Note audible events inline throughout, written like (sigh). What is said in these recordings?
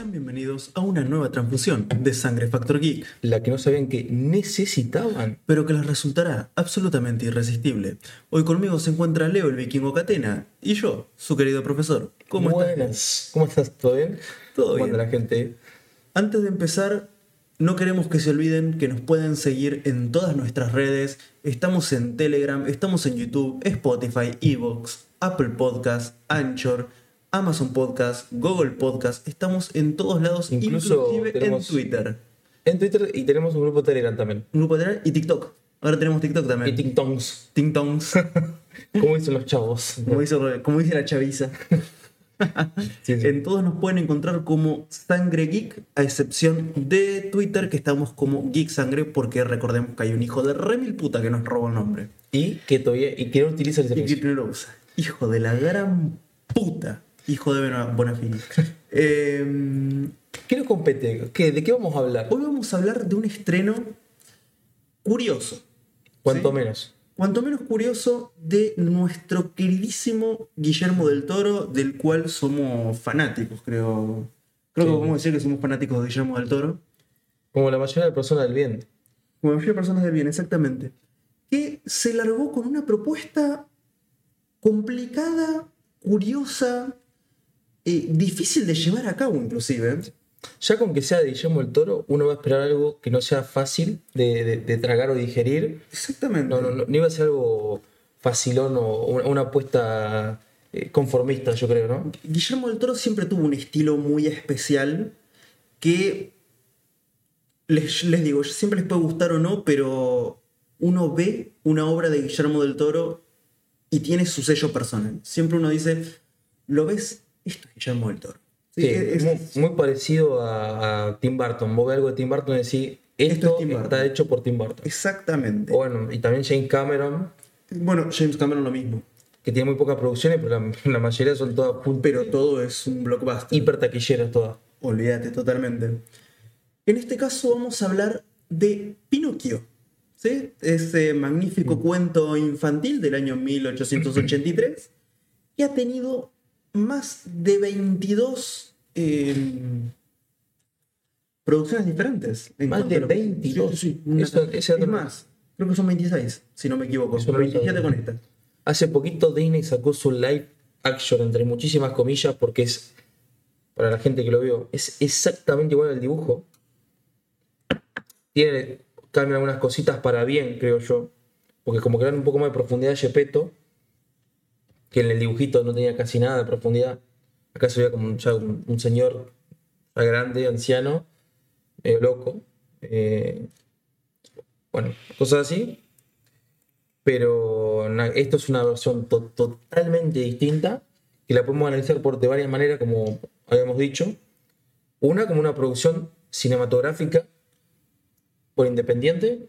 Sean bienvenidos a una nueva transfusión de Sangre Factor Geek, la que no sabían que necesitaban. pero que les resultará absolutamente irresistible. Hoy conmigo se encuentra Leo el vikingo Catena y yo, su querido profesor. ¿Cómo estás? Buenas. ¿Cómo estás? ¿Todo bien? Todo ¿Cómo bien. la gente? Antes de empezar, no queremos que se olviden que nos pueden seguir en todas nuestras redes. Estamos en Telegram, estamos en YouTube, Spotify, Evox, Apple Podcast, Anchor, Amazon Podcast, Google Podcast. Estamos en todos lados, Incluso inclusive tenemos- en Twitter. En Twitter y tenemos un grupo de Telegram también. Un grupo de Telegram y TikTok. Ahora tenemos TikTok Y también. TikToks. Ting tongs, (laughs) ¿Cómo dicen los chavos? como dice, como dice la chaviza. (laughs) Sí, sí. En todos nos pueden encontrar como Sangre Geek, a excepción de Twitter, que estamos como Geek Sangre, porque recordemos que hay un hijo de remil puta que nos roba el nombre. Y que todavía y que no utiliza el Y que servicio. no lo usa. Hijo de la gran puta. Hijo de Bona- Bonafini. (laughs) Eh, ¿Qué nos compete? ¿Qué, ¿De qué vamos a hablar? hoy vamos a hablar de un estreno curioso. Cuanto ¿sí? menos. Cuanto menos curioso de nuestro queridísimo Guillermo del Toro, del cual somos fanáticos, creo. Creo que Sí. podemos decir que somos fanáticos de Guillermo del Toro. Como la mayoría de personas del bien. Como la mayoría de personas del bien, exactamente. Que se largó con una propuesta complicada, curiosa, eh, difícil de llevar a cabo inclusive. Ya con que sea de Guillermo del Toro, uno va a esperar algo que no sea fácil de, de- de tragar o digerir. Exactamente. No, no, no, no iba a ser algo facilón o una, una apuesta eh, conformista, yo creo, ¿no? Guillermo del Toro siempre tuvo un estilo muy especial que les, les digo, siempre les puede gustar o no, pero uno ve una obra de Guillermo del Toro y tiene su sello personal. Siempre uno dice, lo ves, esto es Guillermo del Toro. Sí, Sí, es- muy, muy parecido a, a Tim Burton. Vos ves algo de Tim Burton y decís, Esto esto, es Tim Burton. está hecho por Tim Burton. exactamente. Bueno, y también James Cameron, Bueno, James Cameron lo mismo, que tiene muy pocas producciones, pero la, la mayoría son todas pero todo es un blockbuster. hiper taquilleras todas. Olvídate totalmente. En este caso vamos a hablar de Pinocchio. ¿sí? Ese magnífico cuento infantil del año 1883 que ha tenido más de 22 eh, producciones diferentes. en Más de a lo- 22. Sí, Eso- es más, creo que son 26, si no me equivoco. Lo 27 sabía. con esta. Hace poquito Disney sacó su live action, entre muchísimas comillas, porque es, para la gente que lo vio, es exactamente igual al dibujo. Tiene, cambian algunas cositas para bien, creo yo, porque como que dan un poco más de profundidad a Gepetto, que en el dibujito no tenía casi nada de profundidad. Acá se veía como un, ya un, señor grande, anciano, medio loco. eh, bueno, cosas así. Pero esto es una versión to- totalmente distinta que la podemos analizar por, de varias maneras, como habíamos dicho. Una como una producción cinematográfica por independiente,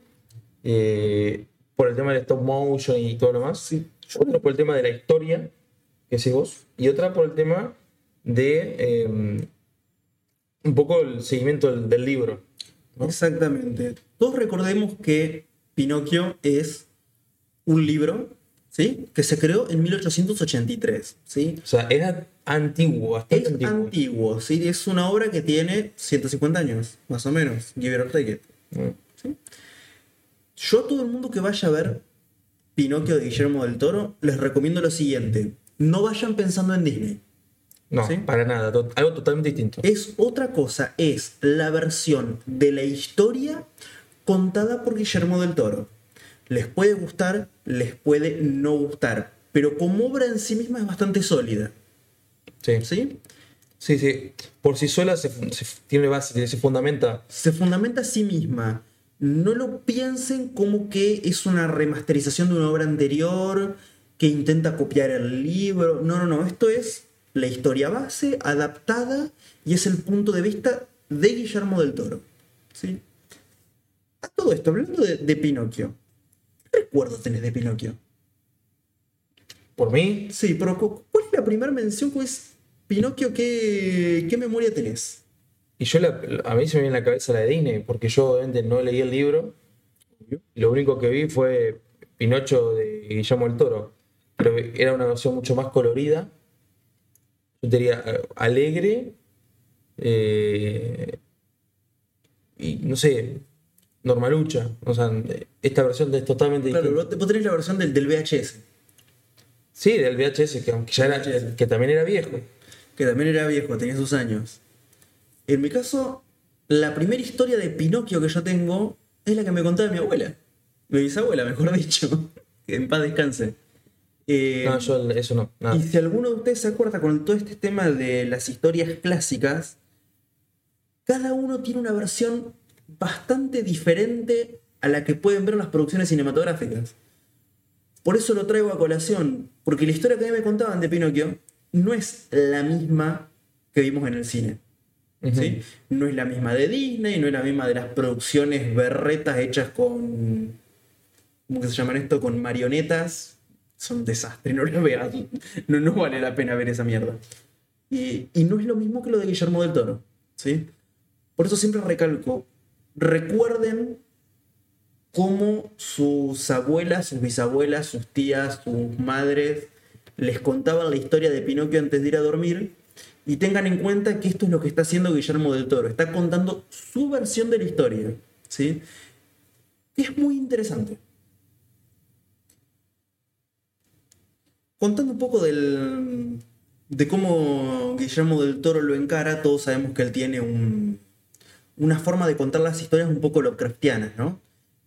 eh, por el tema del stop motion y todo lo más. Otra por el tema de la historia, que decís vos, y otra por el tema de eh, un poco el seguimiento del, del libro. ¿no? Exactamente. Todos recordemos que Pinocchio es un libro, ¿sí? Que se creó en 1883, ¿sí? O sea, era antiguo, bastante Es antiguo. antiguo, ¿sí? Es una obra que tiene 150 años, más o menos. Give it or take it. Mm. Yo a todo el mundo que vaya a ver Pinocchio de Guillermo del Toro, les recomiendo lo siguiente. No vayan pensando en Disney. No, ¿Sí? para nada, to- algo totalmente distinto. Es otra cosa, es la versión de la historia contada por Guillermo del Toro. Les puede gustar, les puede no gustar, pero como obra en sí misma es bastante sólida. Sí, ¿sí? sí, sí. Por sí sola se, se tiene base, se fundamenta. Se fundamenta a sí misma. No lo piensen como que es una remasterización de una obra anterior que intenta copiar el libro. No, no, no. Esto es la historia base adaptada y es el punto de vista de Guillermo del Toro. ¿sí? A todo esto, hablando de, de Pinocchio. ¿Qué recuerdos tenés de Pinocchio? Por mí, Sí, pero cu- ¿cuál es la primera mención que es Pinocchio? ¿Qué, qué memoria tenés? Y yo la- a mí se me viene en la cabeza la de Disney, porque yo obviamente no leí el libro. Lo único que vi fue Pinocho de Guillermo del Toro. Pero era una versión mucho más colorida. Yo diría eh, alegre, eh, y no sé, normalucha. O sea, esta versión es totalmente Claro, distinta. vos te- vos tenés la versión del, del VHS, Sí, del VHS, que aunque ya era, VHS. que también era viejo. que también era viejo, tenía sus años. En mi caso, la primera historia de Pinocchio que yo tengo es la que me contaba mi abuela. Mi bisabuela, mejor (laughs) dicho. En paz descanse. Eh, No, yo eso no, nada. Y si alguno de ustedes se acuerda con todo este tema de las historias clásicas, cada uno tiene una versión bastante diferente a la que pueden ver en las producciones cinematográficas. Por eso lo traigo a colación, porque la historia que a mí me contaban de Pinocchio no es la misma que vimos en el cine. ¿Sí? No es la misma de Disney, no es la misma de las producciones berretas hechas con. ¿Cómo que se llaman esto? Con marionetas. Son un desastre, no lo veas. No, no vale la pena ver esa mierda. Y, y no es lo mismo que lo de Guillermo del Toro. ¿sí? Por eso siempre recalco. Recuerden cómo sus abuelas, sus bisabuelas, sus tías, sus madres les contaban la historia de Pinocchio antes de ir a dormir y tengan en cuenta que esto es lo que está haciendo Guillermo del Toro. Está contando su versión de la historia. ¿sí? Es muy interesante. Contando un poco del, de cómo Guillermo del Toro lo encara, todos sabemos que él tiene un, una forma de contar las historias un poco Lovecraftianas, ¿no?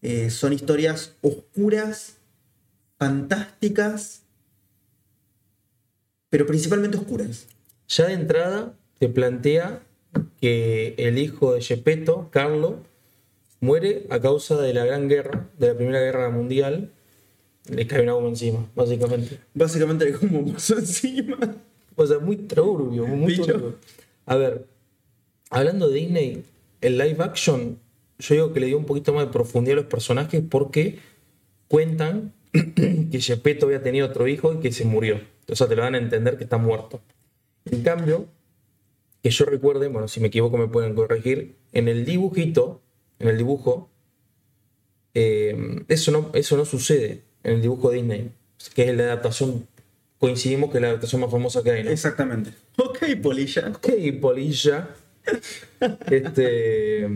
Eh, son historias oscuras, fantásticas, pero principalmente oscuras. Ya de entrada te plantea que el hijo de Gepetto, Carlo, muere a causa de la Gran Guerra, de la Primera Guerra Mundial. Le cae una bomba encima, básicamente. Básicamente como pasó (laughs) encima. O sea, muy turbio, muy turbio. A ver, hablando de Disney, el live action, yo digo que le dio un poquito más de profundidad a los personajes porque cuentan (clears throat) que Gepetto había tenido otro hijo y que se murió. O sea, te lo dan a entender que está muerto. En cambio, que yo recuerde, bueno, si me equivoco me pueden corregir, en el dibujito, en el dibujo, eh, eso, no, eso no sucede en el dibujo de Disney, que es la adaptación, coincidimos que es la adaptación más famosa que hay, ¿no? Exactamente. Ok, Polilla. Ok, polilla. Este.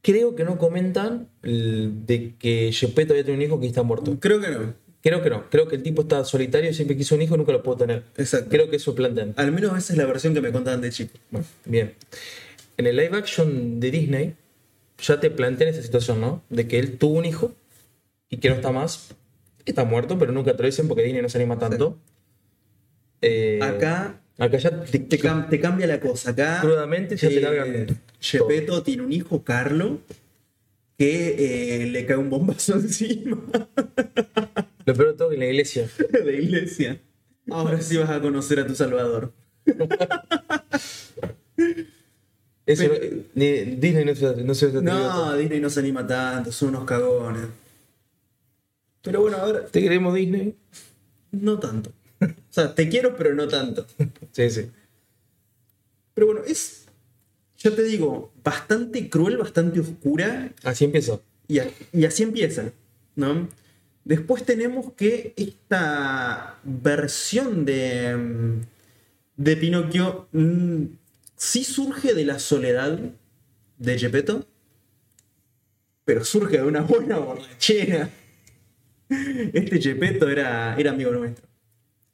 Creo que no comentan de que Gepetto había tenido un hijo que está muerto. Creo que no. Creo que no. Creo que el tipo está solitario, siempre quiso un hijo y nunca lo pudo tener. Exacto. Creo que eso plantean. Al menos esa es la versión que me contaban de chico. Bueno, bien. En el live action de Disney ya te plantean esa situación, ¿no? De que él tuvo un hijo y que no está más. Está muerto, pero nunca te lo dicen porque Disney no se anima tanto. Eh, Acá Acá ya te, te, cam- te cambia la cosa. Acá. crudamente ya te eh, largan. Gepetto tiene un hijo, Carlo, que eh, le cae un bombazo (laughs) encima Lo peor de todo que en la iglesia. (laughs) la iglesia. Ahora sí vas a conocer a tu Salvador. (laughs) Eso, Pero- ni- Disney no se, no se No. Disney no se anima tanto, son unos cagones. Pero bueno, a ver, ¿Te queremos Disney? no tanto. O sea, te quiero, pero no tanto. Sí, sí. Pero bueno, es, ya te digo, bastante cruel, bastante oscura. Así empezó. Y, a- y así empieza, ¿no? Después tenemos que esta versión de, mm, de Pinocchio mm, sí surge de la soledad de Gepetto, pero surge de una buena borrachera. Este Gepetto era, era amigo nuestro.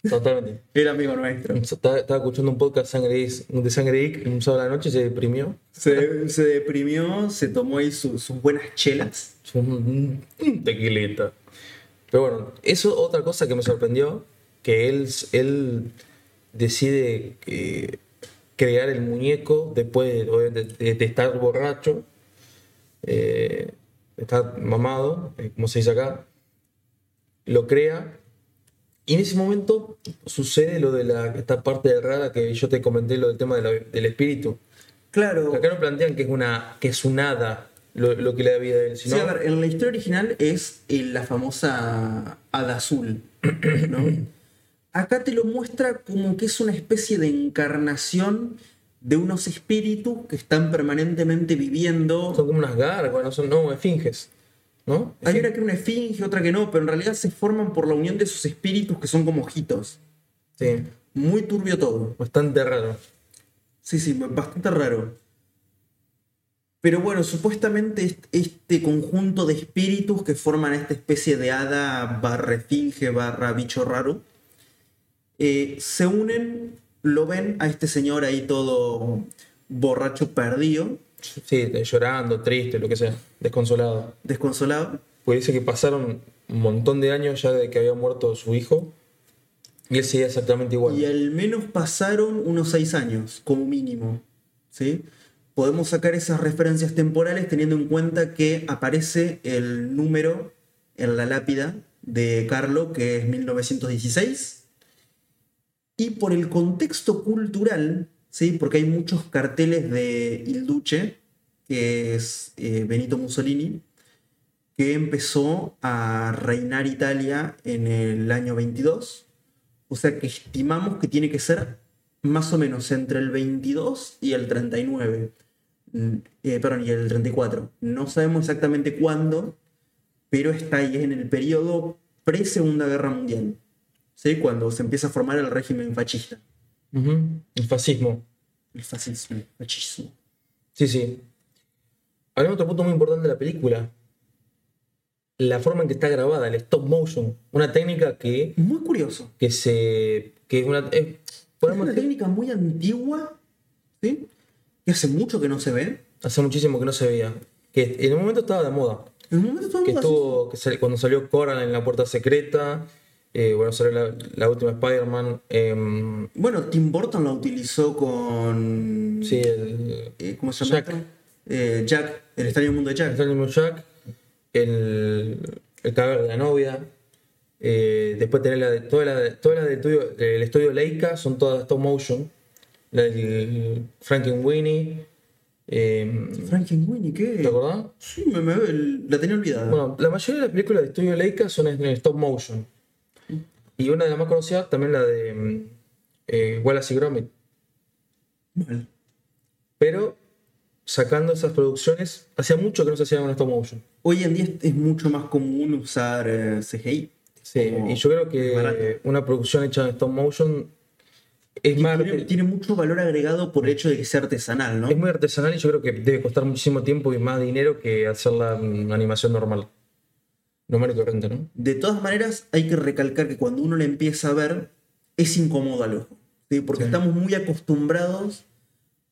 Totalmente. Era amigo nuestro. Estaba, estaba escuchando un podcast de Sangre Geek un sábado a la noche y se deprimió. Se, se deprimió, se tomó ahí su- sus buenas chelas. Un, tequilita. Pero bueno, eso otra cosa que me sorprendió, que él, él decide eh, crear el muñeco después de, obviamente, de- de estar borracho, eh, de estar mamado, eh, como se dice acá, lo crea. Y en ese momento sucede lo de la, esta parte rara que yo te comenté, lo del tema de la- del espíritu. Claro. Acá no plantean que es una que es un hada lo, lo que le da vida a él, Sí, a ver, en la historia original es eh, la famosa hada azul, ¿no? (clears throat) Acá te lo muestra como que es una especie de encarnación de unos espíritus que están permanentemente viviendo. son como unas gárgolas, no son no, esfinges, ¿no? Hay una que es una esfinge, otra que no, pero en realidad se forman por la unión de esos espíritus que son como ojitos. Sí, Muy turbio todo. bastante raro. Sí, sí, bastante raro. Pero bueno, supuestamente est- este conjunto de espíritus que forman esta especie de hada barra esfinge barra bicho raro, eh, se unen, lo ven a este señor ahí todo borracho perdido, Sí, llorando, triste, lo que sea, desconsolado. desconsolado, Pues dice que pasaron un montón de años ya de que había muerto su hijo y él seguía exactamente igual. y al menos pasaron unos seis años, como mínimo. ¿sí? Podemos sacar esas referencias temporales teniendo en cuenta que aparece el número en la lápida de Carlo, que es 1916. Y por el contexto cultural, ¿sí? porque hay muchos carteles de Il Duce, que es eh, Benito Mussolini, que empezó a reinar Italia en el año 22. O sea que estimamos que tiene que ser más o menos entre el 22 y el 39. Eh, perdón, y el 34. No sabemos exactamente cuándo, pero está ahí en el periodo pre-Segunda Guerra Mundial. ¿sí? Cuando se empieza a formar el régimen fascista. El fascismo. El fascismo. Fascismo. Sí, sí. Hay otro punto muy importante de la película. La forma en que está grabada, el stop motion. Una técnica que, Muy curioso. que se. que es una. eh, Es una técnica muy antigua, ¿sí? Que hace mucho que no se ve. hace muchísimo que no se veía. Que en un momento estaba de moda. En un momento el mundo estuvo. Que sal- cuando salió Coran en la puerta secreta. eh, bueno, salió la, la última Spider-Man. em. Bueno, Tim Burton la utilizó con. sí, el. eh, ¿Cómo se llama? Jack. esto? Eh, Jack, el extraño mundo de Jack. El Jack, el, el cadáver de la novia. después tenés la de, toda la, de- toda la del estudio, del estudio Leica, son todas stop motion. La del Frankenweenie. Eh, Frankenweenie, ¿qué? ¿Te acordás? Sí, me, me- la tenía olvidada. Bueno, la mayoría de las películas de estudio Leica son en stop motion. Y una de las más conocidas también la de mm, eh, Wallace y Gromit. Mal. Pero sacando esas producciones, hacía mucho que no se hacían en stop motion. Hoy en día es, es mucho más común usar eh, CGI. Sí, Como y yo creo que barato. una producción hecha en stop motion es, Y más, tiene, tiene mucho valor agregado por el hecho de que sea artesanal, ¿no? es muy artesanal y yo creo que debe costar muchísimo tiempo y más dinero que hacerla en animación normal. Normal y corriente, ¿no? De todas maneras, hay que recalcar que cuando uno la empieza a ver, es incómodo al ojo. ¿sí? Porque Sí. estamos muy acostumbrados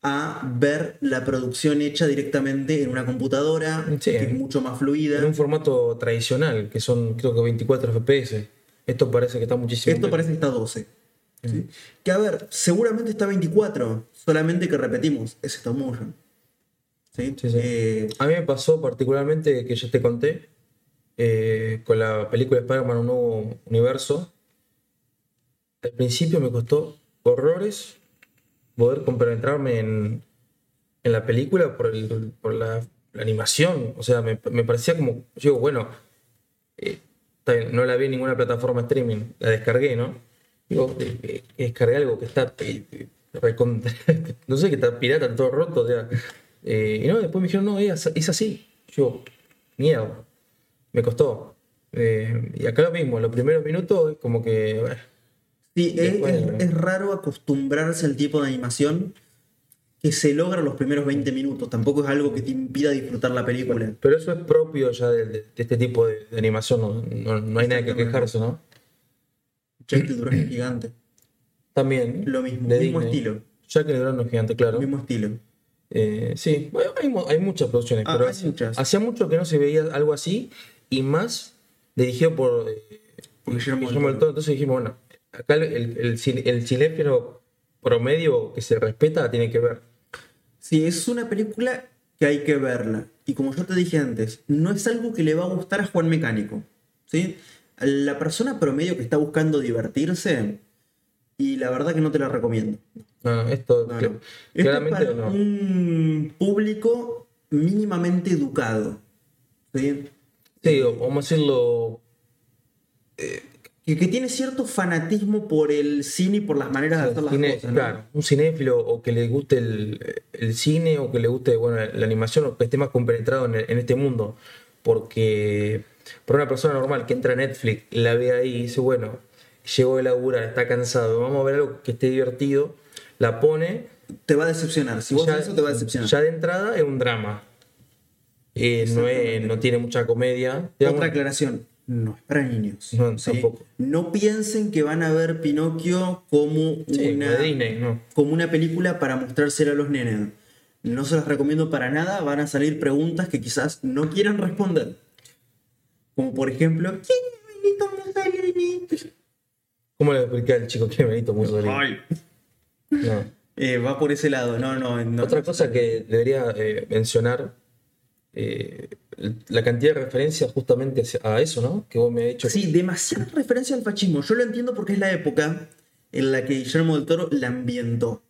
a ver la producción hecha directamente en una computadora, Sí. que es mucho más fluida. En un formato tradicional, que son creo que 24 FPS. Esto parece que está muchísimo. Esto parece que está 12. ¿Sí? Que a ver, seguramente está 24, solamente que repetimos, es stop motion. ¿sí? Eh, A mí me pasó particularmente, que ya te conté, eh, con la película Spider-Man Un Nuevo Universo. Al principio me costó horrores poder compenetrarme en, en la película por, el- por la, la animación. O sea, me, me parecía como, yo digo, bueno, eh, no la vi en ninguna plataforma streaming, la descargué, ¿no? Digo, eh, eh, descargué algo que está, eh, eh, recontra- (laughs) no sé, que está pirata, todo roto, o sea, eh, y no, después me dijeron, no, es, es así. Yo, miedo, me costó. Eh, y acá lo mismo, los primeros minutos es como que, bueno, Sí, es, Después- es- es raro acostumbrarse al tipo de animación que se logra en los primeros 20 minutos. Tampoco es algo que te impida disfrutar la película. pero eso es propio ya de, de- de este tipo de, de animación, no, no- no hay nada que quejarse, ¿no? Jack el Durazno Gigante. También. Lo mismo, de mismo Disney. estilo. Jack el Durazno gigante, claro. Mismo estilo. Eh, sí, bueno, hay, mu- hay muchas producciones, Ah, pero hay muchas. hacía mucho que no se veía algo así y más dirigido por eh, Por Guillermo del Guillermo del Toro. Toro. Entonces dijimos, bueno, acá el, el, el, cine- el cinéfilo promedio que se respeta tiene que ver. Sí, es una película que hay que verla. Y como yo te dije antes, no es algo que le va a gustar a Juan Mecánico. ¿sí? La persona promedio que está buscando divertirse, y la verdad que no te la recomiendo. No, no, esto No, cl- no. Esto es para no. un público mínimamente educado. ¿sí? Sí, vamos a decirlo. Que, que tiene cierto fanatismo por el cine y por las maneras de hacer las cine- cosas. ¿no? Claro, un cinéfilo o que le guste el, el cine o que le guste bueno, la animación o que esté más compenetrado en, en este mundo. Porque para una persona normal que entra a Netflix, la ve ahí y dice, bueno, llegó de laburar, está cansado, vamos a ver algo que esté divertido, la pone te va a decepcionar. Si vos ya, ves eso, te va a decepcionar. ya de entrada es un drama. Eh, no, es- no tiene mucha comedia. Digamos, Otra aclaración, no es para niños. No, tampoco. No piensen que van a ver Pinocchio como, sí, una, de Disney, no. como una película para mostrársela a los nenes. No se las recomiendo para nada, van a salir preguntas que quizás no quieran responder. Como por ejemplo, ¿quién es Benito Mussolini? ¿Cómo le expliqué al chico que Benito Mussolini? Ay, No. eh, va por ese lado, no, no. no. Otra cosa que debería eh, mencionar, eh, la cantidad de referencias justamente a eso, ¿no? Que vos me has dicho. Sí, demasiada referencia al fascismo. Yo lo entiendo porque es la época en la que Guillermo del Toro la ambientó.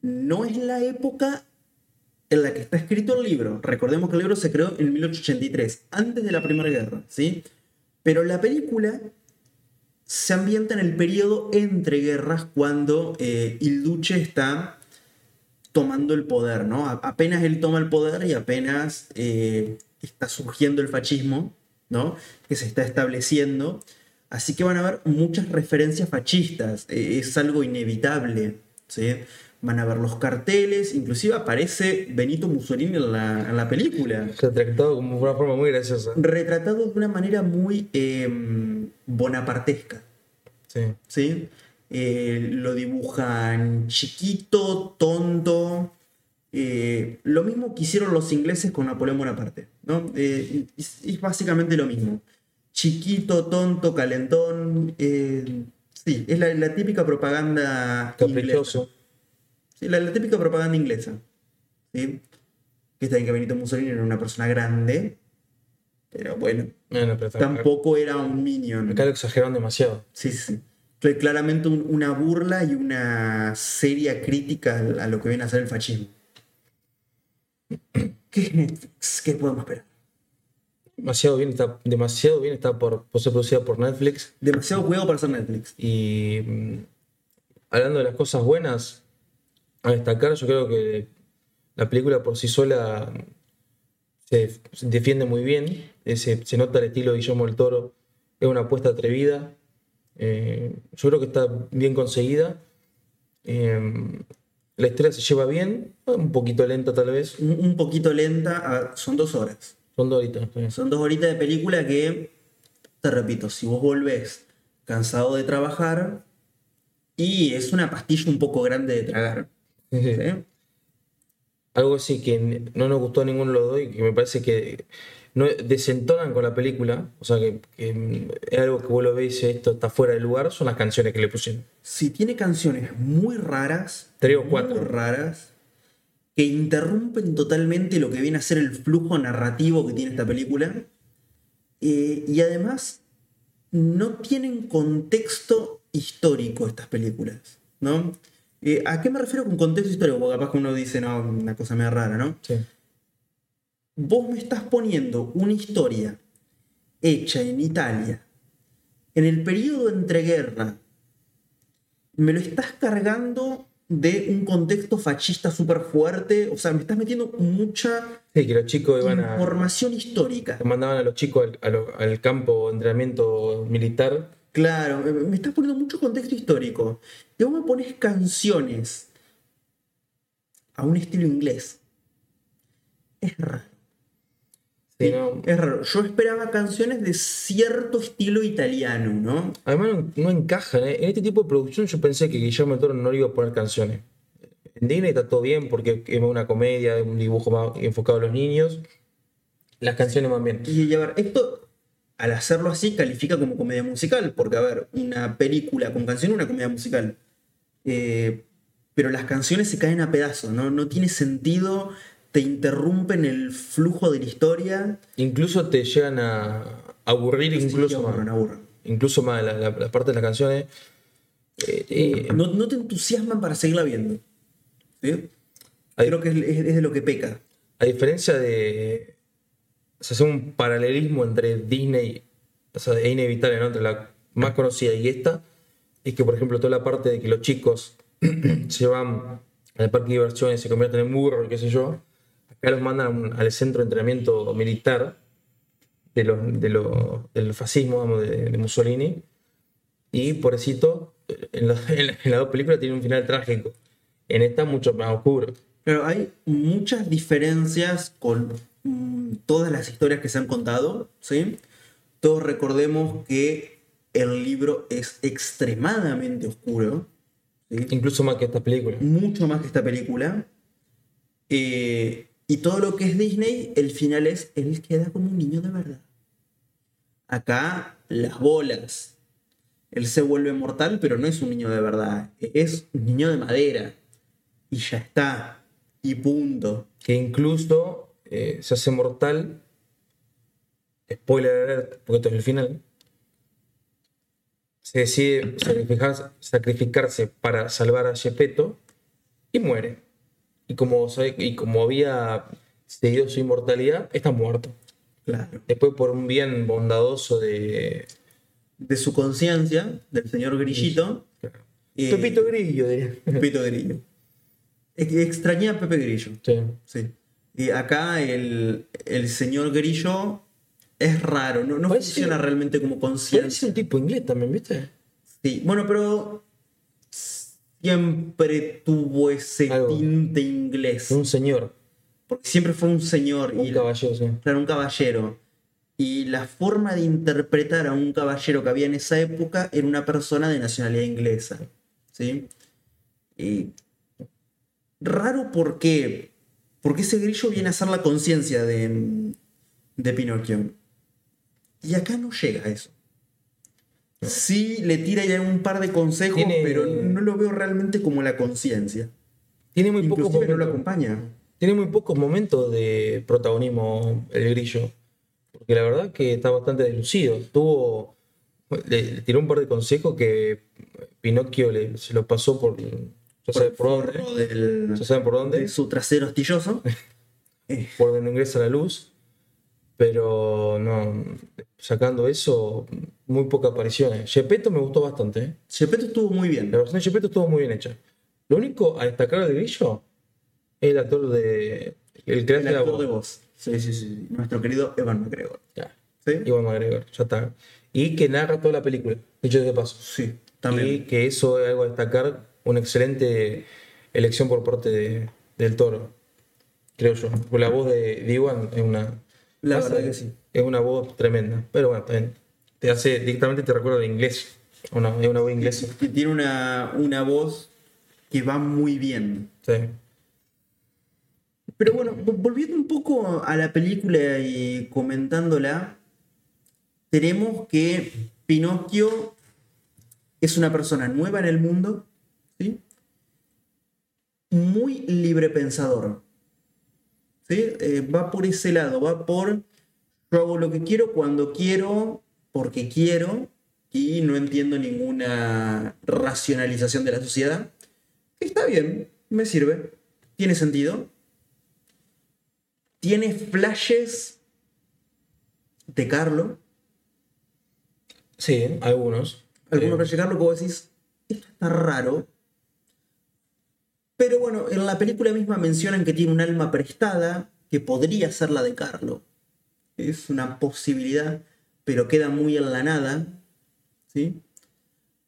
No es la época en la que está escrito el libro. Recordemos que el libro se creó en 1883, antes de la Primera Guerra, ¿sí? Pero la película se ambienta en el periodo entre guerras cuando eh, Il Duce está tomando el poder, ¿no? Apenas él toma el poder y apenas eh, está surgiendo el fascismo, ¿no? Que se está estableciendo. Así que van a haber muchas referencias fascistas, eh, es algo inevitable, ¿sí? Van a ver los carteles, inclusive aparece Benito Mussolini en la, en la película Retratado como una forma muy graciosa. retratado de una manera muy eh, bonapartesca. Sí. ¿sí? Eh, lo dibujan chiquito, tonto. eh, lo mismo que hicieron los ingleses con Napoleón Bonaparte. ¿no? Eh, es, es básicamente lo mismo. Chiquito, tonto, calentón. sí, es la, la típica propaganda inglesa. Sí, la, la típica propaganda inglesa. ¿sí? Que está bien que Benito Mussolini era una persona grande, pero bueno, Bueno, pero está- tampoco era un minion. Acá lo exageraron demasiado. Sí, sí, sí. Cl- Claramente un- una burla y una seria crítica a lo que viene a ser el fascismo. ¿Qué es Netflix? ¿Qué podemos esperar? Demasiado bien está, demasiado bien está por, por ser producida por Netflix. Demasiado juego para ser Netflix. Y mm, hablando de las cosas buenas, a destacar, yo creo que la película por sí sola se, defiende muy bien. Se, se nota el estilo de Guillermo del Toro. Es una apuesta atrevida. Eh, yo creo que está bien conseguida. Eh, la historia se lleva bien, un poquito lenta tal vez. Un, un poquito lenta, son dos horas. Son dos horitas. sí. Son dos horitas de película que, te repito, si vos volvés cansado de trabajar y es una pastilla un poco grande de tragar. ¿Sí? Algo así que no nos gustó a ninguno de los dos y que me parece que no desentonan con la película, o sea que, que es algo que vos lo y dices, esto está fuera de lugar, son las canciones que le pusieron. Si tiene canciones muy raras, Tres o muy cuatro. raras, que interrumpen totalmente lo que viene a ser el flujo narrativo que tiene esta película, eh, y además no tienen contexto histórico estas películas, ¿no? Eh, ¿A qué me refiero con contexto histórico? Porque capaz que uno dice, no, una cosa medio rara, ¿no? Sí. vos me estás poniendo una historia hecha en Italia, en el periodo entre guerra, me lo estás cargando de un contexto fascista súper fuerte, o sea, me estás metiendo mucha Sí, que los chicos iban a... información histórica. mandaban a los chicos a al campo de entrenamiento militar. Claro, me- me estás poniendo mucho contexto histórico. Y vos me pones canciones a un estilo inglés. Es raro. Sí, ¿no? Es raro. Yo esperaba canciones de cierto estilo italiano, ¿no? Además no, no encajan. ¿eh? En este tipo de producción yo pensé que Guillermo del Toro no le iba a poner canciones. En Disney está todo bien porque es una comedia, un dibujo más enfocado a los niños. Las canciones van bien. Y, y a ver, esto, al hacerlo así, califica como comedia musical, porque, a ver, una película con canción es una comedia musical. Eh, pero las canciones se caen a pedazos, ¿no? No tiene sentido, te interrumpen el flujo de la historia. Incluso te llegan a aburrir incluso Sí, más. aburren. Incluso más la, la- la parte de las canciones. Eh, eh, No, no te entusiasman para seguirla viendo. Creo que es, es- es de lo que peca. a diferencia de. Se hace un paralelismo entre Disney, o sea, es inevitable, ¿no? Entre la más conocida y esta, es que, por ejemplo, toda la parte de que los chicos (clears throat) se van al parque de diversiones, se convierten en burros, qué sé yo, acá los mandan al centro de entrenamiento militar de los- de lo- del fascismo, vamos, de, Mussolini, y pobrecito, en, en en las dos películas tiene un final trágico. En esta mucho más oscuro. Pero hay muchas diferencias con todas las historias que se han contado, ¿sí? Todos recordemos que el libro es extremadamente oscuro, ¿sí? Incluso más que esta película. mucho más que esta película. Eh, y todo lo que es Disney, el final es, él queda como un niño de verdad. Acá, las bolas. Él se vuelve mortal, pero no es un niño de verdad. Es un niño de madera. Y ya está. Y punto. Que incluso eh, se hace mortal. Spoiler alert, porque esto es el final. Se decide sacrificarse, sacrificarse para salvar a Gepetto y muere. Y como, y como había seguido su inmortalidad, está muerto. Claro. Después, por un bien bondadoso de. De su conciencia, del señor Grillito. eh, Pepito Grillo, diría. Pepito Grillo. (laughs) Ex- Extrañé a Pepe Grillo. Sí. Sí. Y acá el, el señor Grillo es raro, no, no Parece- funciona realmente como conciencia. un tipo inglés también, ¿viste? Sí, bueno, pero siempre tuvo ese Algo. tinte inglés. Un señor, Porque siempre fue un señor un y caballero, sí. claro, un caballero. Y la forma de interpretar a un caballero que había en esa época era una persona de nacionalidad inglesa. ¿Sí? Y raro porque, porque ese grillo viene a ser la conciencia de, de Pinocchio. Y acá no llega a eso. Sí, le tira ya un par de consejos, Tiene- pero no lo veo realmente como la conciencia. Tiene muy pocos Inclusive no lo momentos. acompaña. Tiene muy pocos momentos de protagonismo el grillo. Porque la verdad que está bastante deslucido. Tuvo. Le, le tiró un par de consejos que Pinocchio le, se lo pasó por. Sabe por dónde. del- Ya saben por de dónde. su trasero astilloso. (laughs) Por donde no ingresa la luz. Pero no. Sacando eso, muy pocas apariciones. Gepetto me gustó bastante. ¿eh? Gepetto estuvo muy bien. La versión de Gepetto estuvo muy bien hecha. Lo único a destacar del grillo es el actor de. El que El la actor voz. de voz. Sí, sí, sí. Nuestro querido Evan McGregor. Ya. ¿Sí? Iwan McGregor, ya está. Y que narra toda la película, dicho de paso. Sí, Y también. que eso es algo a destacar, una excelente elección por parte de- del toro, creo yo. La voz de, de Iwan es una. La hace- verdad que sí. Es una voz tremenda. Pero bueno, también te hace, directamente te recuerda en inglés. Una, es una voz inglesa. Que tiene una, una voz que va muy bien. Sí. Pero bueno, vo- volviendo un poco a la película y comentándola, tenemos que Pinocchio es una persona nueva en el mundo, ¿sí? Muy libre pensador. ¿sí? Eh, va por ese lado, va por yo hago lo que quiero cuando quiero, porque quiero, y no entiendo ninguna racionalización de la sociedad. Está bien, me sirve, tiene sentido. Tiene flashes de Carlo. Sí, algunos. Algunos que vos decís, esto está raro. Pero bueno, en la película misma mencionan que tiene un alma prestada, que podría ser la de Carlo. Es una posibilidad, pero queda muy en la nada. ¿sí?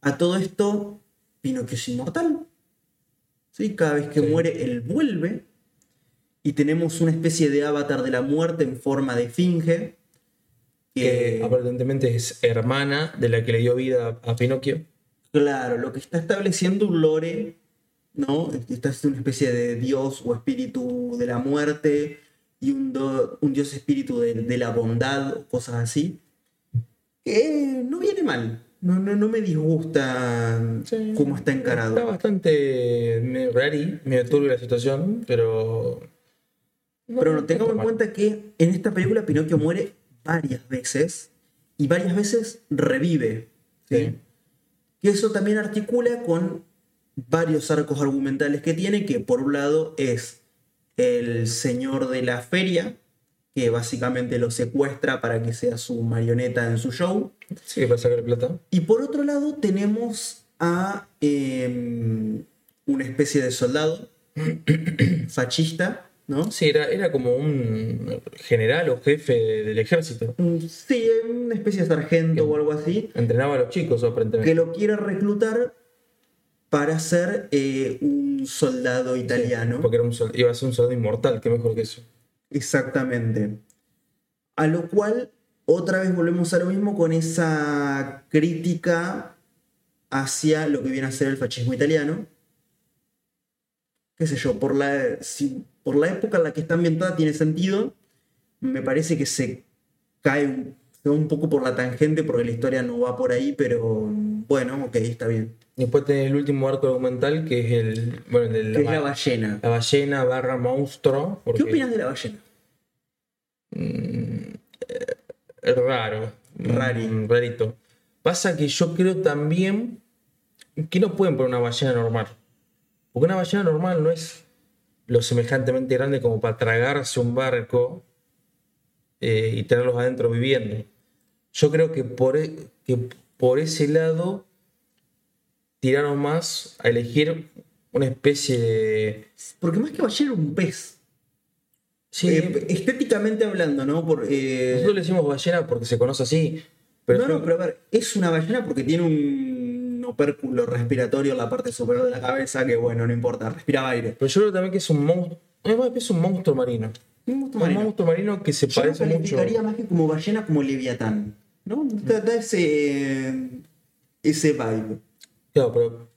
A todo esto, Pinocchio es inmortal. ¿sí? Cada vez que Sí. muere, él vuelve. Y tenemos una especie de avatar de la muerte en forma de finge. Que aparentemente es hermana de la que le dio vida a Pinocchio. Claro, lo que está estableciendo un lore, ¿no? Esta es una especie de dios o espíritu de la muerte y un, do- un dios espíritu de, de la bondad o cosas así. Que no viene mal. No, no, no me disgusta Sí. cómo está encarado. Está bastante rari, medio turbia la situación, pero. Pero no, está tengamos en cuenta que en esta película Pinocchio muere varias veces y varias veces revive. ¿sí? Sí. Que eso también articula con varios arcos argumentales que tiene, que por un lado es el señor de la feria, que básicamente lo secuestra para que sea su marioneta en su show. Sí, para sacar plata. Y por otro lado tenemos a eh, una especie de soldado (clears throat) fascista, ¿no? Sí, era, era como un general o jefe del ejército. Sí, una especie de sargento o algo así, Entrenaba a los chicos, aparentemente. que lo quiere reclutar para ser eh, un soldado italiano. Porque era un sol- iba a ser un soldado inmortal, qué mejor que eso. Exactamente. A lo cual, otra vez volvemos a lo mismo con esa crítica hacia lo que viene a ser el fascismo italiano. Qué sé yo, por la, si- por la época en la que está ambientada tiene sentido. Me parece que se cae un- se va un poco por la tangente porque la historia no va por ahí, pero bueno, ok, está bien. Después tenés el último arco argumental, que es el, bueno, de la, Que es la ba- ballena. la ballena barra monstruo. ¿Qué opinas de la ballena? Es raro. Rari. Mm, Rarito. Pasa que yo creo también que no pueden poner una ballena normal. Porque una ballena normal no es lo semejantemente grande como para tragarse un barco eh, y tenerlos adentro viviendo. Yo creo que por, e- que por ese lado tiraron más a elegir una especie de... Porque más que ballena un pez. Sí, Eh, estéticamente hablando, ¿no? Por, eh, nosotros le decimos ballena porque se conoce así. Pero no, no, pero a ver, es una ballena porque tiene un opérculo respiratorio en la parte superior de la cabeza que, bueno, no importa, respira aire. Pero yo creo también que es un monstruo. Es un monstruo marino. Un monstruo Un marino. monstruo marino que se Yo parece mucho. calificaría más que como ballena, como leviatán. ¿No? Da, da ese, ese vibe. Claro, pero.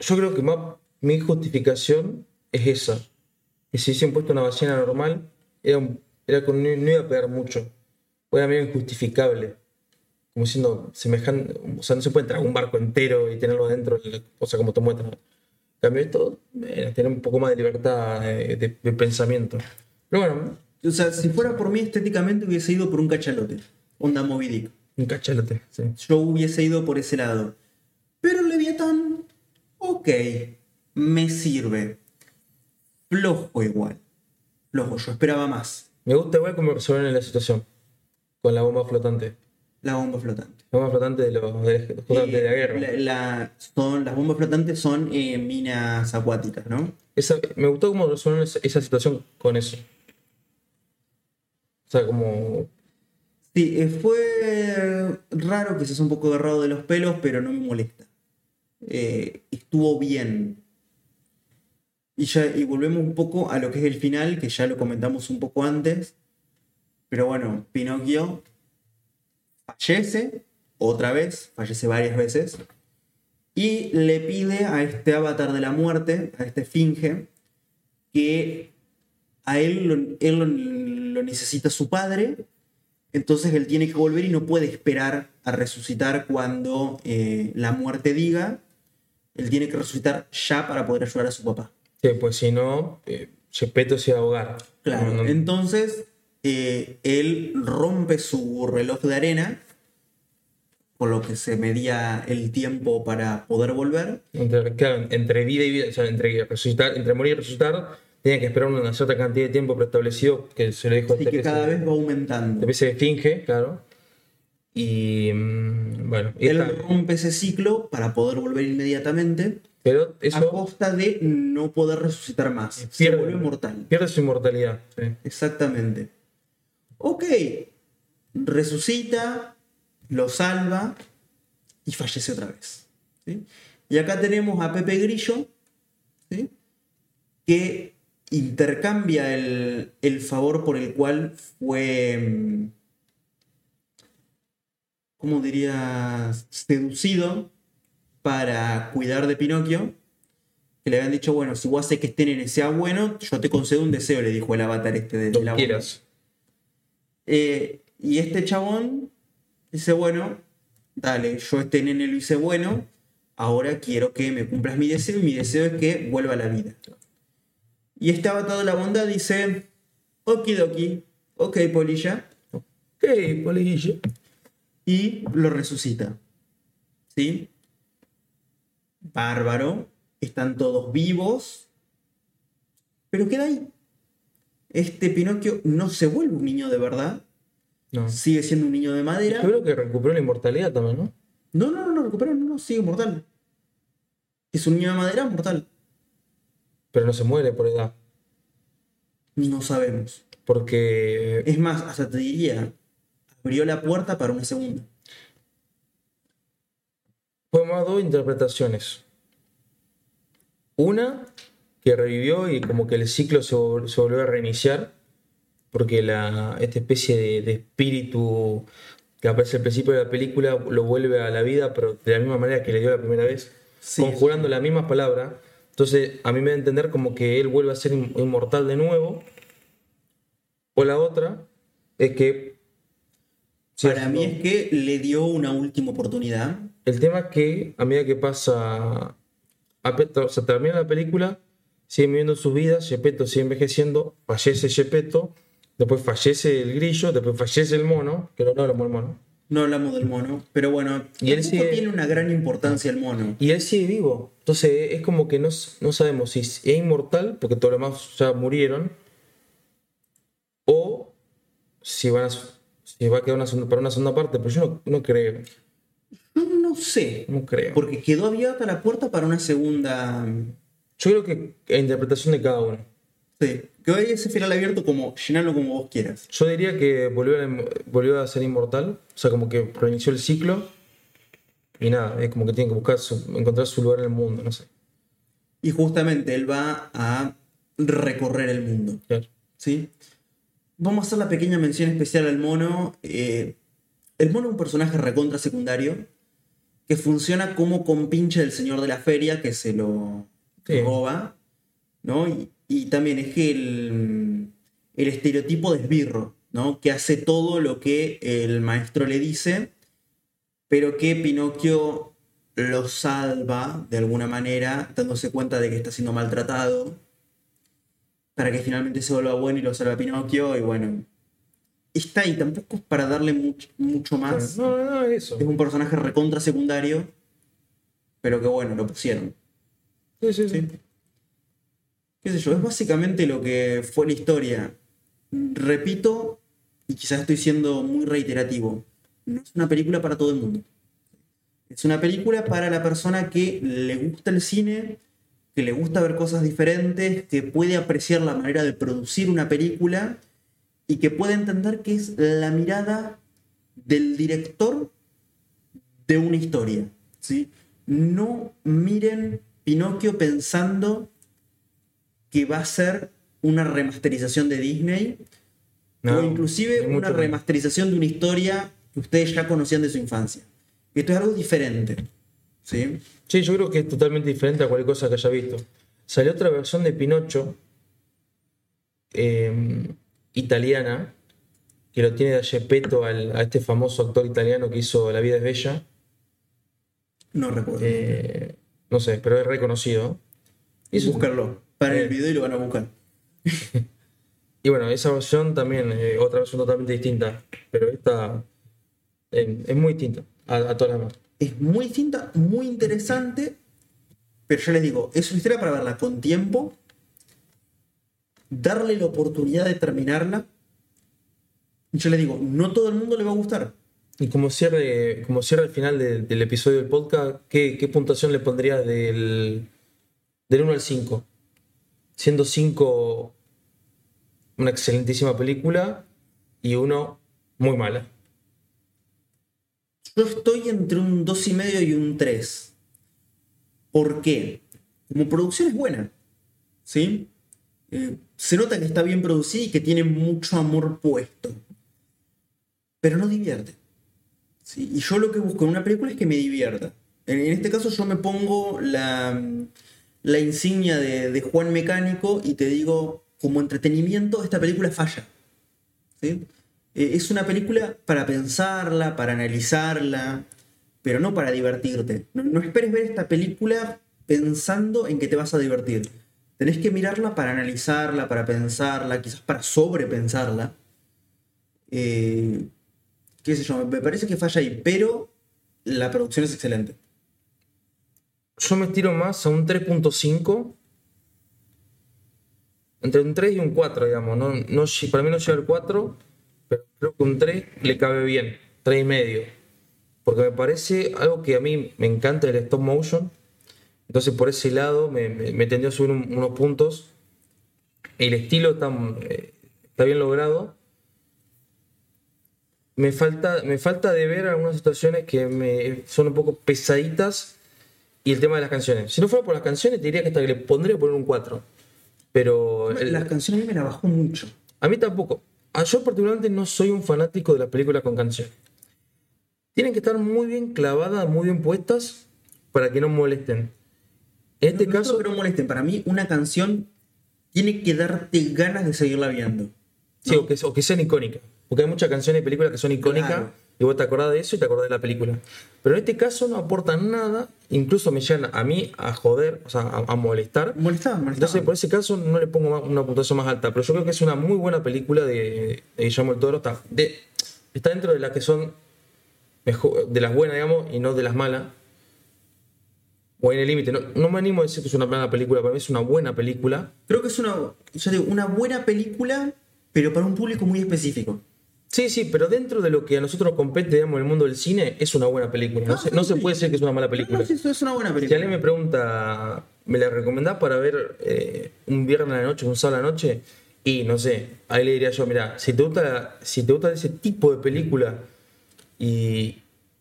Yo creo que más mi justificación es esa. Que si hubiesen puesto una ballena normal, era, un- era con, no iba a pegar mucho. Era medio injustificable. Como diciendo, semejante. O sea, no se puede traer un barco entero y tenerlo adentro, o sea, como te muestran. En cambio, esto, eh, tiene un poco más de libertad eh, de, de pensamiento. Pero bueno, O sea, si fuera por mí estéticamente hubiese ido por un cachalote. Onda Moby Dick. un cachalote, sí. Yo hubiese ido por ese lado. Pero el Leviatán, ok, me sirve. Flojo igual. Flojo, yo esperaba más. Me gusta igual cómo resuelven la situación con la bomba flotante. La bomba flotante. La bomba flotante de, los, de, justamente de la guerra. La- la- son, las bombas flotantes son eh, minas acuáticas, ¿no? Esa- me gustó cómo resuelven esa, esa situación con eso. O sea, como. Sí, eh, fue raro, quizás un poco agarrado de los pelos, pero no me molesta. Eh, estuvo bien. Y ya y volvemos un poco a lo que es el final, que ya lo comentamos un poco antes. Pero bueno, Pinocchio fallece, otra vez, fallece varias veces, y le pide a este avatar de la muerte, a este finge, que a él lo, él lo, lo necesita su padre, entonces él tiene que volver y no puede esperar a resucitar cuando eh, la muerte diga, él tiene que resucitar ya para poder ayudar a su papá. Sí, pues si no, eh, Gepetto se ahogar. Claro, No, no- entonces eh, él rompe su reloj de arena, con lo que se medía el tiempo para poder volver. entre, claro, entre vida y vida, o sea, entre, resucitar, entre morir y resucitar, tiene que esperar una cierta cantidad de tiempo preestablecido que se le dijo Así que cada vez va aumentando. Después se finge, claro. Y mm, bueno, y Él está. rompe ese ciclo para poder volver inmediatamente, pero a eso costa de no poder resucitar más. Se Pierde. vuelve mortal. pierde su inmortalidad. sí. Exactamente. Ok. Resucita, lo salva y fallece otra vez. ¿sí? Y acá tenemos a Pepe Grillo, ¿sí? que intercambia el, el favor por el cual fue, mm, ¿cómo dirías?, seducido para cuidar de Pinocchio. Que le habían dicho, bueno, si vos haces que este nene sea bueno, yo te concedo un deseo, le dijo el avatar este de, la. Eh, y este chabón dice, bueno, dale, yo este nene lo hice bueno, ahora quiero que me cumplas mi deseo y mi deseo es que vuelva a la vida. Y este avatar de la bondad dice, okidoki, ok polilla, Ok, polilla. y lo resucita. ¿Sí? Bárbaro, están todos vivos, pero queda ahí. Este Pinocchio no se vuelve un niño de verdad, No. sigue siendo un niño de madera. Yo creo que recuperó la inmortalidad también, ¿no? No, no, no, no, recupera, no, no, sigue mortal. Es un niño de madera mortal. Pero no se muere por edad. No sabemos. Porque. Es más, hasta te diría, abrió la puerta para una segunda. Fue más dos interpretaciones. Una, que revivió y como que el ciclo se, vol- se volvió a reiniciar, porque la, esta especie de, de espíritu que aparece al principio de la película lo vuelve a la vida, pero de la misma manera que le dio la primera vez, Sí. conjurando las mismas palabras. Entonces, a mí me da a entender como que él vuelve a ser in- inmortal de nuevo. O la otra es que... sí, Para mí es que le dio una última oportunidad. El tema es que a medida que pasa, o sea, termina la película, siguen viviendo sus vidas, Gepetto sigue envejeciendo, fallece Gepetto, después fallece el grillo, después fallece el mono, que no no hablamos del mono. No hablamos del mono, pero bueno, Y él sigue- tiene una gran importancia el mono. Y él sigue vivo. Entonces es como que no, no sabemos si es inmortal, porque todos los demás ya murieron, o si, van a, si va a quedar una segunda- para una segunda parte, pero yo no, no creo. Yo no sé, No creo. porque quedó abierta la puerta para una segunda. Yo creo que la interpretación de cada uno. Sí, que vaya ese final abierto como llenarlo como vos quieras. Yo diría que volvió a, volvió a ser inmortal, o sea, como que reinició el ciclo. Y nada, es como que tiene que buscar su- encontrar su lugar en el mundo, no sé. Y justamente él va a recorrer el mundo. Claro. ¿sí? Vamos a hacer la pequeña mención especial al mono. Eh, el mono es un personaje recontra secundario que funciona como compinche del señor de la feria que se lo Sí. roba, ¿no? Y, y también es que el, el estereotipo de esbirro, ¿no? Que hace todo lo que el maestro le dice, pero que Pinocchio lo salva de alguna manera, dándose cuenta de que está siendo maltratado para que finalmente se vuelva bueno y lo salva a Pinocchio y bueno. Está ahí, tampoco es para darle mucho, mucho más. No, no, no, eso. Es un personaje recontra secundario, pero que bueno, lo pusieron. Sí, sí, sí. ¿Qué sé yo? Es básicamente lo que fue la historia. Repito, y quizás estoy siendo muy reiterativo, no es una película para todo el mundo. Es una película para la persona que le gusta el cine, que le gusta ver cosas diferentes, que puede apreciar la manera de producir una película y que puede entender que es la mirada del director de una historia. ¿sí? No miren Pinocchio pensando que va a ser una remasterización de Disney No, o inclusive una remasterización de una historia que ustedes ya conocían de su infancia. Esto es algo diferente. ¿sí? Sí, yo creo que es totalmente diferente a cualquier cosa que haya visto. Salió otra versión de Pinocho eh, italiana, que lo tiene de Gepetto al, a este famoso actor italiano que hizo La vida es bella. No recuerdo. Eh, no sé, pero es reconocido. Y, eso- Búscarlo. Para el Eh. video y lo van a buscar. (laughs) y bueno, esa versión también, eh, otra versión totalmente distinta, pero esta eh, es muy distinta a, a todas las demás. Es muy distinta, muy interesante, pero yo les digo, es una historia para verla con tiempo, darle la oportunidad de terminarla. Yo les digo, no todo el mundo le va a gustar. Y como cierre, como cierre al final del episodio del podcast, ¿qué, qué puntuación le pondrías del, del 1 al 5? Siendo 5 una excelentísima película y 1 muy mala. Yo estoy entre un 2,5 y un 3. ¿Por qué? Como producción es buena. ¿Sí? Eh, se nota que está bien producida y que tiene mucho amor puesto. Pero no divierte. Y yo lo que busco en una película es que me divierta. En, este caso yo me pongo la, la insignia de, de Juan Mecánico y te digo, como entretenimiento, esta película falla. ¿sí? Eh, es una película para pensarla, para analizarla, pero no para divertirte. No, no esperes ver esta película pensando en que te vas a divertir. Tenés que mirarla para analizarla, para pensarla, quizás para sobrepensarla. Eh, qué sé yo, me parece que falla ahí, pero la producción es excelente. Yo me estiro más a un 3.5. Entre un 3 y un 4, digamos. No, no, para mí no llega al 4, pero creo que un 3 le cabe bien. 3 y medio. Porque me parece algo que a mí me encanta el stop motion. Entonces por ese lado me, tendió a subir un- unos puntos. El estilo está, eh, está bien logrado. Me falta, me falta de ver algunas situaciones que me son un poco pesaditas y el tema de las canciones. Si no fuera por las canciones, te diría que hasta que le pondría poner un 4. Pero el- Las canciones a mí me la bajó mucho. a mí tampoco. A yo particularmente no soy un fanático de las películas con canciones. Tienen que estar muy bien clavadas, muy bien puestas para que no molesten. En este no, caso, No, que no molesten. Para mí, una canción tiene que darte ganas de seguirla viendo. Sí, o, que, o que sean icónicas. Porque hay muchas canciones y películas que son icónicas Claro. y vos te acordás de eso y te acordás de la película. Pero en este caso no aportan nada, incluso me llegan a mí a joder, o sea, a, a molestar. Molestaba, molestaba. Entonces, por ese caso, no le pongo más- una puntuación más alta. Pero yo creo que es una muy buena película de, de Guillermo del Toro. Está, de- está dentro de las que son mejor, de las buenas, digamos, y no de las malas. O en el límite. No, no me animo a decir que es una mala película, para mí es una buena película. Creo que es una, digo, una buena película, pero para un público muy específico. Sí, sí, pero dentro de lo que a nosotros compete, digamos, en el mundo del cine, es una buena película. No, Ah, se, no sí, se puede decir que es una mala película. No, sí, es una buena Si película. alguien me pregunta, ¿me la recomendás para ver eh, un viernes a la noche, un sábado a la noche? Y no sé, ahí le diría yo, mira, si te gusta, si te gusta ese tipo de película y,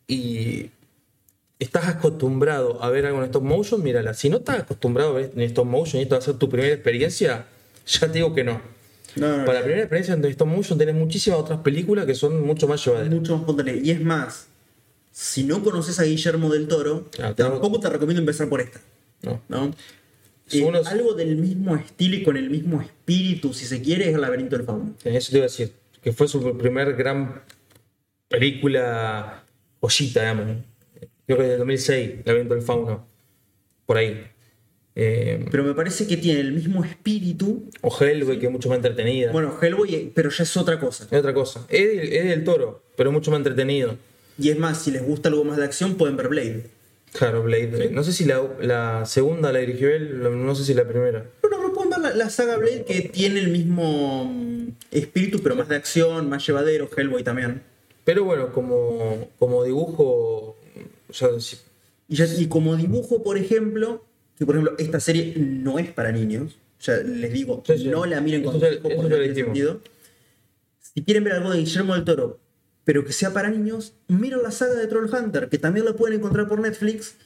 y estás acostumbrado a ver algo en stop motion, mírala. Si no estás acostumbrado a ver en stop motion y esto va a ser tu primera experiencia, ya te digo que no. No, no, Para la primera experiencia en stop motion tenés muchísimas otras películas que son mucho más llevaderas. mucho más potente. Y es más, si no conoces a Guillermo del Toro, Ah, tampoco te recomiendo empezar por esta. ¿no? ¿no? Eh, Algo del mismo estilo y con el mismo espíritu, si se quiere, es el laberinto del fauno. Eso te iba a decir, que fue su primer gran película joyita, digamos. Creo que de 2006, El laberinto del fauno, por ahí. Eh, Pero me parece que tiene el mismo espíritu. o Hellboy, que es mucho más entretenida. Bueno, Hellboy, eh, pero ya es otra cosa. es otra cosa. Es, del- es del toro, pero es mucho más entretenido. Y es más, si les gusta algo más de acción, pueden ver Blade. Claro, Blade. No sé si la, la segunda la dirigió él, no sé si la primera. Pero no pueden ver la, la saga Blade que tiene el mismo mm, espíritu, pero más de acción, más llevadero. Hellboy también. Pero bueno, como, como dibujo, o sea, si- Y, ya- y como dibujo, por ejemplo, que por ejemplo, esta serie no es para niños. Ya les digo, Sí, sí. no la miren con Eso hijos tiene sentido. Si quieren ver algo de Guillermo del Toro, pero que sea para niños, miren la saga de Troll Hunter, que también la pueden encontrar por Netflix,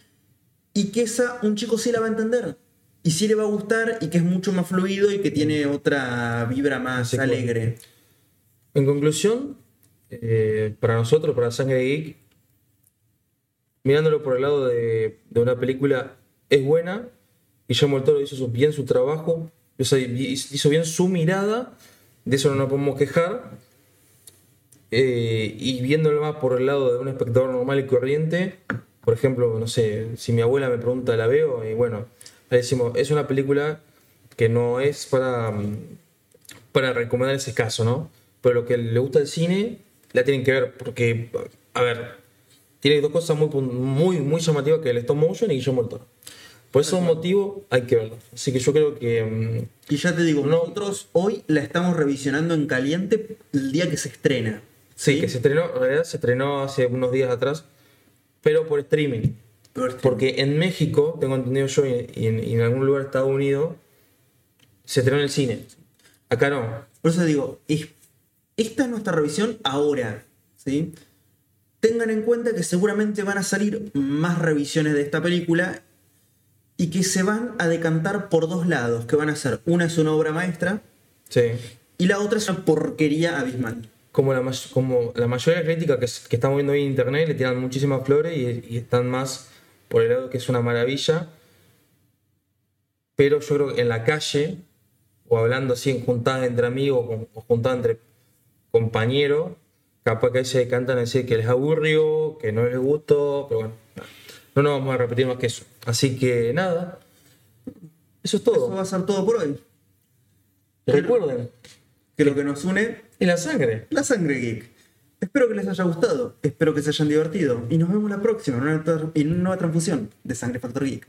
y que esa un chico sí la va a entender. Y sí le va a gustar, y que es mucho más fluido y que tiene otra vibra más Sí, alegre. En conclusión, eh, para nosotros, para Sangre Geek, mirándolo por el lado de, de una película, es buena. Guillermo del hizo bien su trabajo, hizo, bien su mirada, de eso no nos podemos quejar. Eh, y viéndolo más por el lado de un espectador normal y corriente, por ejemplo, no sé, si mi abuela me pregunta, la veo, y bueno, le decimos, es una película que no es para, para recomendar ese caso, ¿no? Pero lo que le gusta el cine, la tienen que ver, porque, a ver, tiene dos cosas muy, muy, muy llamativas que el stop motion y Guillermo del. Por ese motivo hay que verlo. Así que yo creo que mm, Y ya te digo, No. nosotros hoy la estamos revisionando en caliente el día que se estrena. sí, que se estrenó, en realidad se estrenó hace unos días atrás, pero por streaming. Porque en México, tengo entendido yo, y y en, y en algún lugar de Estados Unidos, se estrenó en el cine. Acá no. Por eso digo, es- esta es nuestra revisión ahora. ¿sí? Tengan en cuenta que seguramente van a salir más revisiones de esta película y que se van a decantar por dos lados, que van a ser, una es una obra maestra Sí. y la otra es una porquería abismal. como la, como la mayoría de críticas que, que estamos viendo hoy en internet le tiran muchísimas flores y, y están más por el lado que es una maravilla. Pero yo creo que en la calle, o hablando así en juntadas entre amigos o, o juntadas entre compañeros, capaz que ahí se decantan a decir que les aburrió, que no les gustó, pero bueno, no nos vamos a repetir más que eso. Así que nada, eso es Eso va todo. a ser todo por hoy. Recuerden, Que lo que nos une es la sangre. la sangre geek. Espero que les haya gustado, espero que se hayan divertido y nos vemos la próxima en una, en una nueva transfusión de Sangre Factor Geek.